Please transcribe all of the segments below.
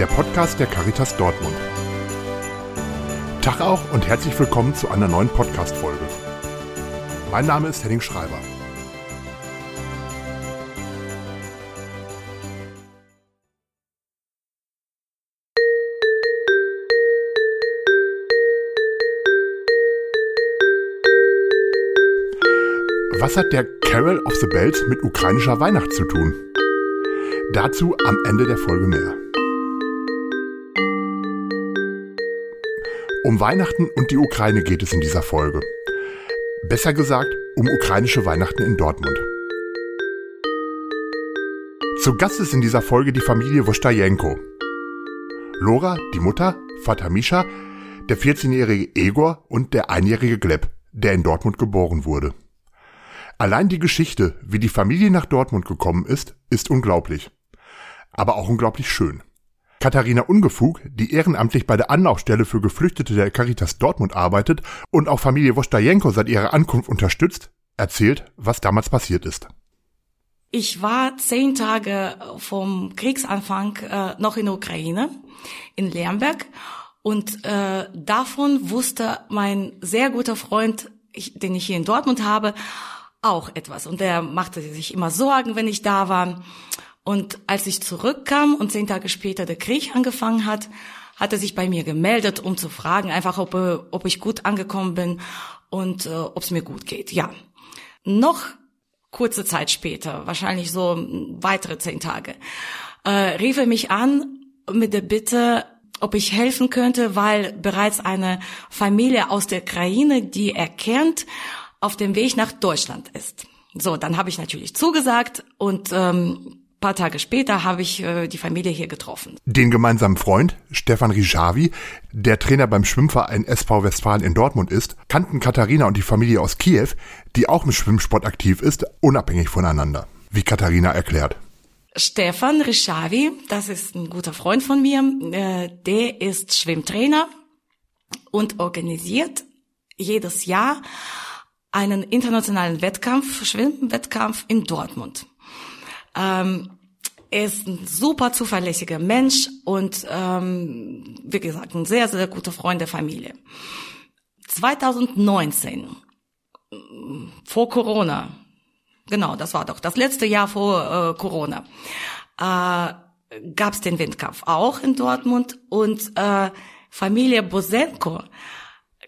der Podcast der Caritas Dortmund. Tag auch und herzlich willkommen zu einer neuen Podcast-Folge. Mein Name ist Henning Schreiber. Was hat der Carol of the Bells mit ukrainischer Weihnacht zu tun? Dazu am Ende der Folge mehr. Um Weihnachten und die Ukraine geht es in dieser Folge. Besser gesagt, um ukrainische Weihnachten in Dortmund. Zu Gast ist in dieser Folge die Familie Wostajenko. Lora, die Mutter, Vater Mischa, der 14-jährige Egor und der einjährige Gleb, der in Dortmund geboren wurde. Allein die Geschichte, wie die Familie nach Dortmund gekommen ist, ist unglaublich. Aber auch unglaublich schön. Katharina Ungefug, die ehrenamtlich bei der Anlaufstelle für Geflüchtete der Caritas Dortmund arbeitet und auch Familie Wostajenko seit ihrer Ankunft unterstützt, erzählt, was damals passiert ist. Ich war zehn Tage vom Kriegsanfang äh, noch in der Ukraine, in Lemberg, und äh, davon wusste mein sehr guter Freund, ich, den ich hier in Dortmund habe, auch etwas. Und der machte sich immer Sorgen, wenn ich da war. Und als ich zurückkam und zehn Tage später der Krieg angefangen hat, hat er sich bei mir gemeldet, um zu fragen, einfach ob, ob ich gut angekommen bin und äh, ob es mir gut geht. Ja. Noch kurze Zeit später, wahrscheinlich so weitere zehn Tage, äh, rief er mich an mit der Bitte, ob ich helfen könnte, weil bereits eine Familie aus der Ukraine, die er kennt, auf dem Weg nach Deutschland ist. So, dann habe ich natürlich zugesagt und ähm, paar Tage später habe ich äh, die Familie hier getroffen. Den gemeinsamen Freund, Stefan Rijavi, der Trainer beim Schwimmverein SV Westfalen in Dortmund ist, kannten Katharina und die Familie aus Kiew, die auch im Schwimmsport aktiv ist, unabhängig voneinander. Wie Katharina erklärt. Stefan Rischavi, das ist ein guter Freund von mir, äh, der ist Schwimmtrainer und organisiert jedes Jahr einen internationalen Wettkampf, Schwimmwettkampf in Dortmund. Ähm, er ist ein super zuverlässiger Mensch und ähm, wie gesagt ein sehr sehr guter Freund der Familie. 2019 vor Corona, genau, das war doch das letzte Jahr vor äh, Corona, äh, gab es den Windkampf auch in Dortmund und äh, Familie Bosenko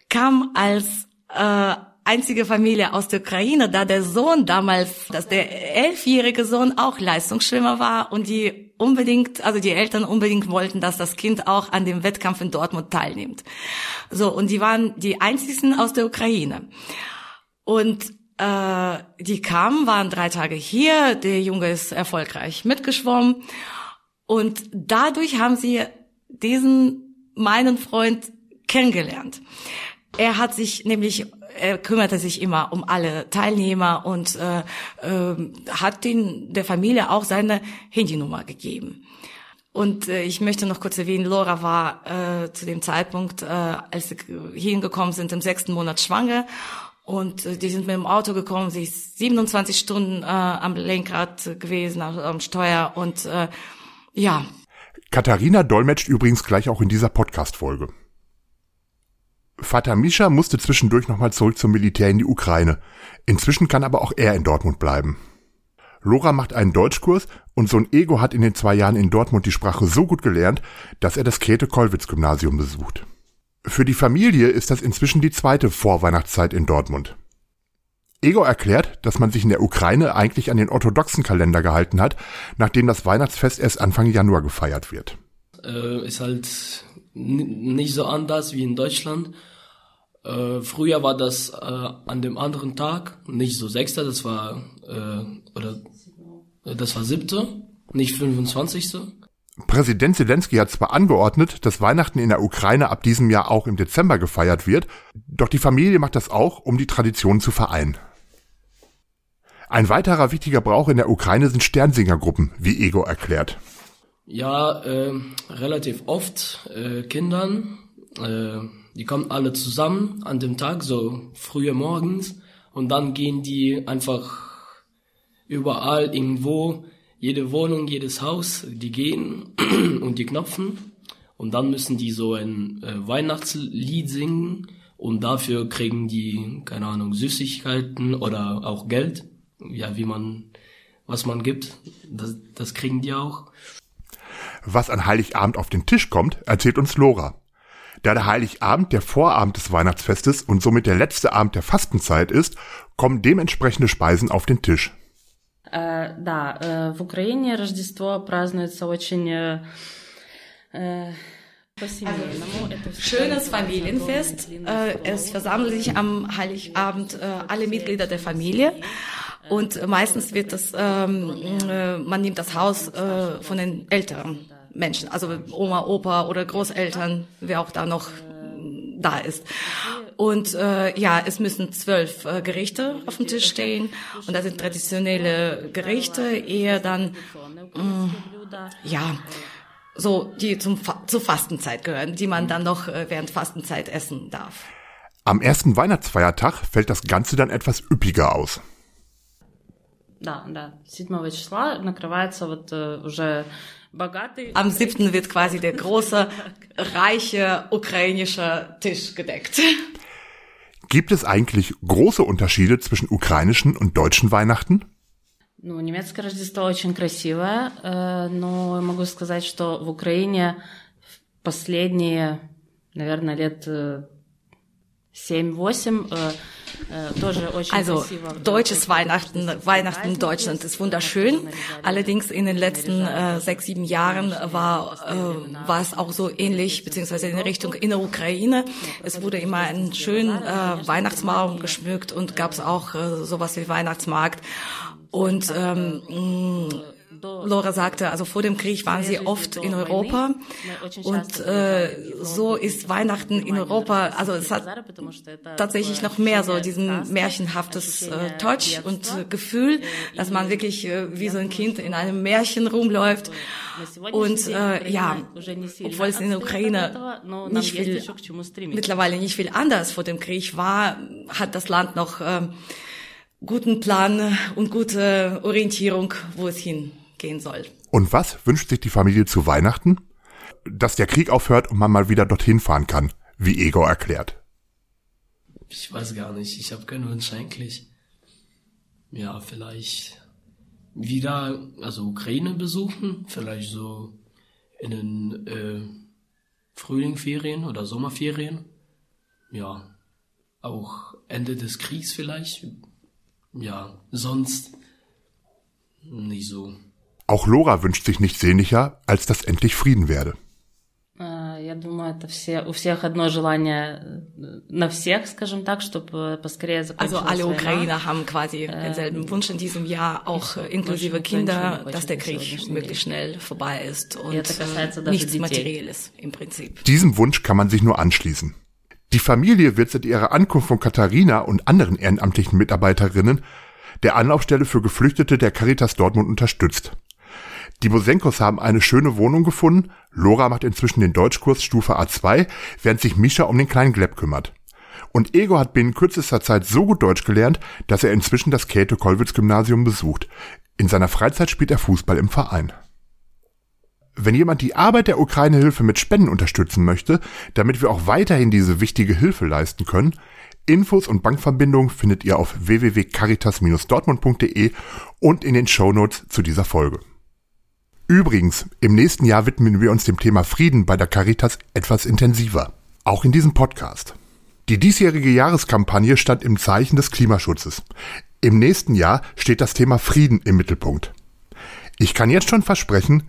kam als äh, einzige Familie aus der Ukraine, da der Sohn damals, dass der elfjährige Sohn auch Leistungsschwimmer war und die unbedingt, also die Eltern unbedingt wollten, dass das Kind auch an dem Wettkampf in Dortmund teilnimmt. So, und die waren die einzigen aus der Ukraine. Und äh, die kamen, waren drei Tage hier, der Junge ist erfolgreich mitgeschwommen und dadurch haben sie diesen meinen Freund kennengelernt. Er hat sich nämlich er kümmerte sich immer um alle Teilnehmer und äh, äh, hat den, der Familie auch seine Handynummer gegeben. Und äh, ich möchte noch kurz erwähnen, Laura war äh, zu dem Zeitpunkt, äh, als sie hingekommen sind, im sechsten Monat schwanger. Und äh, die sind mit dem Auto gekommen, sie ist 27 Stunden äh, am Lenkrad gewesen, am, am Steuer und äh, ja. Katharina dolmetscht übrigens gleich auch in dieser Podcast-Folge. Vater Mischa musste zwischendurch nochmal zurück zum Militär in die Ukraine. Inzwischen kann aber auch er in Dortmund bleiben. Lora macht einen Deutschkurs und Sohn Ego hat in den zwei Jahren in Dortmund die Sprache so gut gelernt, dass er das Käthe-Kollwitz-Gymnasium besucht. Für die Familie ist das inzwischen die zweite Vorweihnachtszeit in Dortmund. Ego erklärt, dass man sich in der Ukraine eigentlich an den orthodoxen Kalender gehalten hat, nachdem das Weihnachtsfest erst Anfang Januar gefeiert wird. Äh, ist halt nicht so anders wie in Deutschland. Äh, früher war das äh, an dem anderen Tag, nicht so sechster, das war äh, oder äh, das war siebte, nicht 25. Präsident Zelensky hat zwar angeordnet, dass Weihnachten in der Ukraine ab diesem Jahr auch im Dezember gefeiert wird, doch die Familie macht das auch, um die Tradition zu vereinen. Ein weiterer wichtiger Brauch in der Ukraine sind Sternsingergruppen, wie Ego erklärt. Ja, äh, relativ oft äh, Kindern, äh, die kommen alle zusammen an dem Tag, so frühe morgens, und dann gehen die einfach überall irgendwo jede Wohnung, jedes Haus, die gehen und die knopfen und dann müssen die so ein äh, Weihnachtslied singen und dafür kriegen die, keine Ahnung, Süßigkeiten oder auch Geld, ja, wie man, was man gibt, das, das kriegen die auch. Was an Heiligabend auf den Tisch kommt, erzählt uns Lora. Da der Heiligabend der Vorabend des Weihnachtsfestes und somit der letzte Abend der Fastenzeit ist, kommen dementsprechende Speisen auf den Tisch. Äh, да, äh, в Украине Рождество празднуется очень äh, Schönes Familienfest. Äh, es versammeln sich am Heiligabend äh, alle Mitglieder der Familie. Und meistens wird das, ähm, äh, man nimmt das Haus äh, von den älteren Menschen, also Oma, Opa oder Großeltern, wer auch da noch da ist. Und äh, ja, es müssen zwölf äh, Gerichte auf dem Tisch stehen und das sind traditionelle Gerichte, eher dann mh, mm, ja so die zum zur Fastenzeit gehören, die man dann noch äh, während Fastenzeit essen darf. Am ersten Weihnachtsfeiertag fällt das Ganze dann etwas üppiger aus. Да, да. 7 числа накрывается вот э, уже am 7. wird quasi der große, reiche ukrainische Tisch gedeckt. Gibt es eigentlich große Unterschiede zwischen ukrainischen und deutschen Weihnachten? Ну, немецкое Рождество очень красивое, э, но могу сказать, что в Украине последние, наверное, лет 7-8 э, also deutsches Weihnachten, Weihnachten in Deutschland ist wunderschön. Allerdings in den letzten äh, sechs, sieben Jahren war, äh, war es auch so ähnlich, beziehungsweise in Richtung in der Ukraine. Es wurde immer ein schönen äh, Weihnachtsbaum geschmückt und gab es auch äh, sowas wie Weihnachtsmarkt. Und ähm, Laura sagte, also vor dem Krieg waren sie oft in Europa. Und äh, so ist Weihnachten in Europa, also es hat tatsächlich noch mehr so diesen märchenhaftes äh, Touch und äh, Gefühl, dass man wirklich äh, wie so ein Kind in einem Märchen rumläuft. Und äh, ja, obwohl es in der Ukraine nicht viel, mittlerweile nicht viel anders vor dem Krieg war, hat das Land noch äh, guten Plan und gute Orientierung, wo es hin gehen soll. Und was wünscht sich die Familie zu Weihnachten? Dass der Krieg aufhört und man mal wieder dorthin fahren kann, wie Ego erklärt. Ich weiß gar nicht, ich habe keinen Wunsch eigentlich. Ja, vielleicht wieder, also Ukraine besuchen, vielleicht so in den äh, Frühlingferien oder Sommerferien. Ja, auch Ende des Kriegs vielleicht. Ja, sonst nicht so. Auch Lora wünscht sich nichts sehnlicher, als dass endlich Frieden werde. Я думаю, это все, у всех одно желание на всех, скажем так, чтобы поскорее Also alle Ukrainer haben quasi denselben Wunsch in diesem Jahr, auch inklusive Kinder, dass der Krieg möglichst schnell vorbei ist und nichts Materielles im Prinzip. Diesem Wunsch kann man sich nur anschließen. Die Familie wird seit ihrer Ankunft von Katharina und anderen ehrenamtlichen Mitarbeiterinnen der Anlaufstelle für Geflüchtete der Caritas Dortmund unterstützt. Die Bosenkos haben eine schöne Wohnung gefunden. Lora macht inzwischen den Deutschkurs Stufe A2, während sich Misha um den kleinen Gleb kümmert. Und Ego hat binnen kürzester Zeit so gut Deutsch gelernt, dass er inzwischen das Käthe-Kollwitz-Gymnasium besucht. In seiner Freizeit spielt er Fußball im Verein. Wenn jemand die Arbeit der Ukraine-Hilfe mit Spenden unterstützen möchte, damit wir auch weiterhin diese wichtige Hilfe leisten können, Infos und Bankverbindungen findet ihr auf www.caritas-dortmund.de und in den Shownotes zu dieser Folge. Übrigens, im nächsten Jahr widmen wir uns dem Thema Frieden bei der Caritas etwas intensiver. Auch in diesem Podcast. Die diesjährige Jahreskampagne stand im Zeichen des Klimaschutzes. Im nächsten Jahr steht das Thema Frieden im Mittelpunkt. Ich kann jetzt schon versprechen,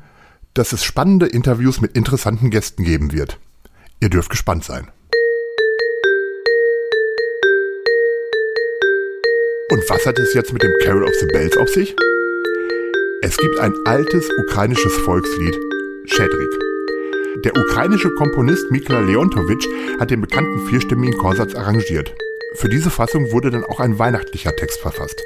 dass es spannende Interviews mit interessanten Gästen geben wird. Ihr dürft gespannt sein. Und was hat es jetzt mit dem Carol of the Bells auf sich? Es gibt ein altes ukrainisches Volkslied, Shedrik. Der ukrainische Komponist Mikla Leontovich hat den bekannten vierstimmigen Chorsatz arrangiert. Für diese Fassung wurde dann auch ein weihnachtlicher Text verfasst.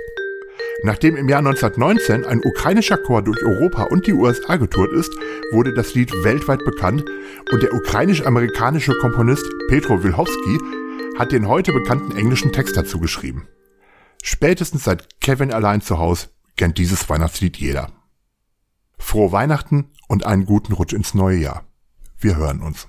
Nachdem im Jahr 1919 ein ukrainischer Chor durch Europa und die USA getourt ist, wurde das Lied weltweit bekannt und der ukrainisch-amerikanische Komponist Petro Wilhowski hat den heute bekannten englischen Text dazu geschrieben. Spätestens seit Kevin allein zu Hause kennt dieses Weihnachtslied jeder. Frohe Weihnachten und einen guten Rutsch ins neue Jahr. Wir hören uns.